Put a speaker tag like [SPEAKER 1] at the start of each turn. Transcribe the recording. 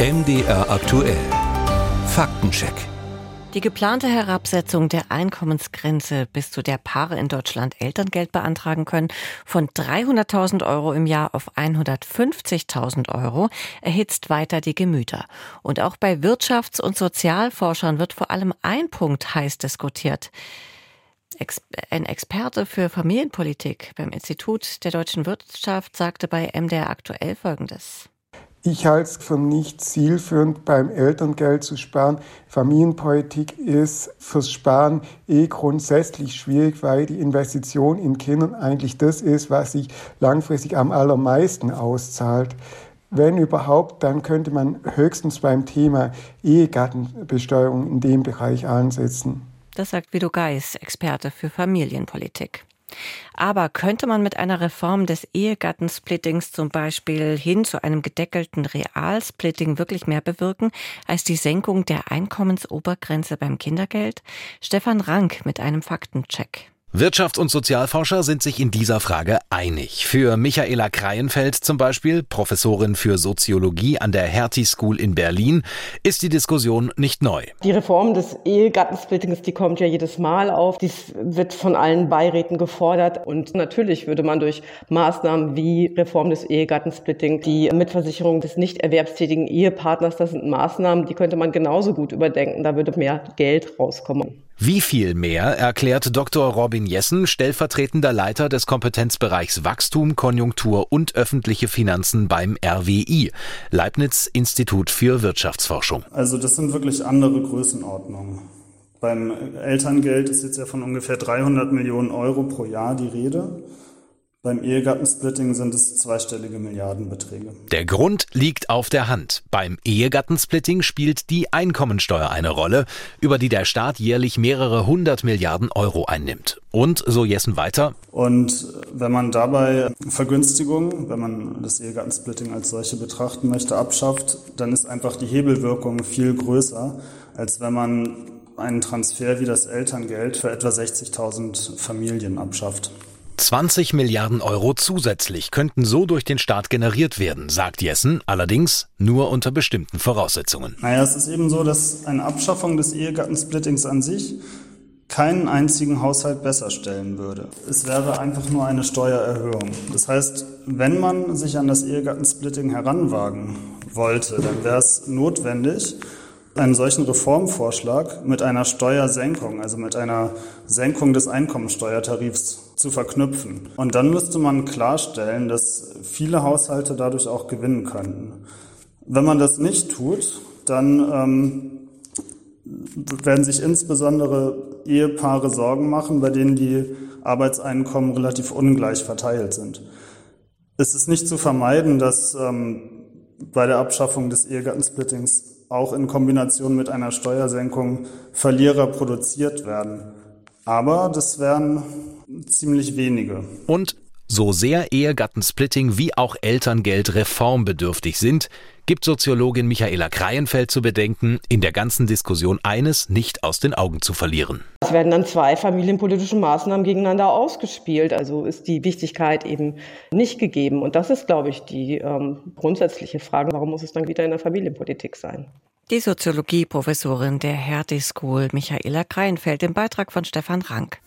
[SPEAKER 1] MDR aktuell. Faktencheck.
[SPEAKER 2] Die geplante Herabsetzung der Einkommensgrenze, bis zu der Paare in Deutschland Elterngeld beantragen können, von 300.000 Euro im Jahr auf 150.000 Euro, erhitzt weiter die Gemüter. Und auch bei Wirtschafts- und Sozialforschern wird vor allem ein Punkt heiß diskutiert. Ein Experte für Familienpolitik beim Institut der deutschen Wirtschaft sagte bei MDR aktuell Folgendes.
[SPEAKER 3] Ich halte es für nicht zielführend, beim Elterngeld zu sparen. Familienpolitik ist fürs Sparen eh grundsätzlich schwierig, weil die Investition in Kindern eigentlich das ist, was sich langfristig am allermeisten auszahlt. Wenn überhaupt, dann könnte man höchstens beim Thema Ehegattenbesteuerung in dem Bereich ansetzen.
[SPEAKER 2] Das sagt Vido Geis, Experte für Familienpolitik. Aber könnte man mit einer Reform des Ehegattensplittings zum Beispiel hin zu einem gedeckelten Realsplitting wirklich mehr bewirken als die Senkung der Einkommensobergrenze beim Kindergeld? Stefan Rank mit einem Faktencheck.
[SPEAKER 4] Wirtschafts- und Sozialforscher sind sich in dieser Frage einig. Für Michaela Kreienfeld zum Beispiel, Professorin für Soziologie an der Hertie School in Berlin, ist die Diskussion nicht neu.
[SPEAKER 5] Die Reform des Ehegattensplittings, die kommt ja jedes Mal auf. Dies wird von allen Beiräten gefordert. Und natürlich würde man durch Maßnahmen wie Reform des Ehegattensplitting, die Mitversicherung des nicht erwerbstätigen Ehepartners, das sind Maßnahmen, die könnte man genauso gut überdenken. Da würde mehr Geld rauskommen.
[SPEAKER 4] Wie viel mehr erklärt Dr. Robin Jessen, stellvertretender Leiter des Kompetenzbereichs Wachstum, Konjunktur und öffentliche Finanzen beim RWI, Leibniz Institut für Wirtschaftsforschung.
[SPEAKER 6] Also das sind wirklich andere Größenordnungen. Beim Elterngeld ist jetzt ja von ungefähr 300 Millionen Euro pro Jahr die Rede. Beim Ehegattensplitting sind es zweistellige Milliardenbeträge.
[SPEAKER 4] Der Grund liegt auf der Hand. Beim Ehegattensplitting spielt die Einkommensteuer eine Rolle, über die der Staat jährlich mehrere hundert Milliarden Euro einnimmt. Und, so Jessen weiter.
[SPEAKER 6] Und wenn man dabei Vergünstigungen, wenn man das Ehegattensplitting als solche betrachten möchte, abschafft, dann ist einfach die Hebelwirkung viel größer, als wenn man einen Transfer wie das Elterngeld für etwa 60.000 Familien abschafft.
[SPEAKER 4] 20 Milliarden Euro zusätzlich könnten so durch den Staat generiert werden, sagt Jessen, allerdings nur unter bestimmten Voraussetzungen.
[SPEAKER 6] Naja, es ist eben so, dass eine Abschaffung des Ehegattensplittings an sich keinen einzigen Haushalt besser stellen würde. Es wäre einfach nur eine Steuererhöhung. Das heißt, wenn man sich an das Ehegattensplitting heranwagen wollte, dann wäre es notwendig, einen solchen Reformvorschlag mit einer Steuersenkung, also mit einer Senkung des Einkommensteuertarifs zu verknüpfen. Und dann müsste man klarstellen, dass viele Haushalte dadurch auch gewinnen könnten. Wenn man das nicht tut, dann ähm, werden sich insbesondere Ehepaare Sorgen machen, bei denen die Arbeitseinkommen relativ ungleich verteilt sind. Es ist nicht zu vermeiden, dass ähm, bei der Abschaffung des Ehegattensplittings auch in Kombination mit einer Steuersenkung Verlierer produziert werden. Aber das wären ziemlich wenige.
[SPEAKER 4] Und so sehr Ehegattensplitting wie auch Elterngeld reformbedürftig sind, gibt Soziologin Michaela Kreienfeld zu bedenken, in der ganzen Diskussion eines nicht aus den Augen zu verlieren.
[SPEAKER 5] Es werden dann zwei familienpolitische Maßnahmen gegeneinander ausgespielt. Also ist die Wichtigkeit eben nicht gegeben. Und das ist, glaube ich, die ähm, grundsätzliche Frage. Warum muss es dann wieder in der Familienpolitik sein?
[SPEAKER 2] Die Soziologieprofessorin der Hertie School, Michaela Kreienfeld, im Beitrag von Stefan Rank.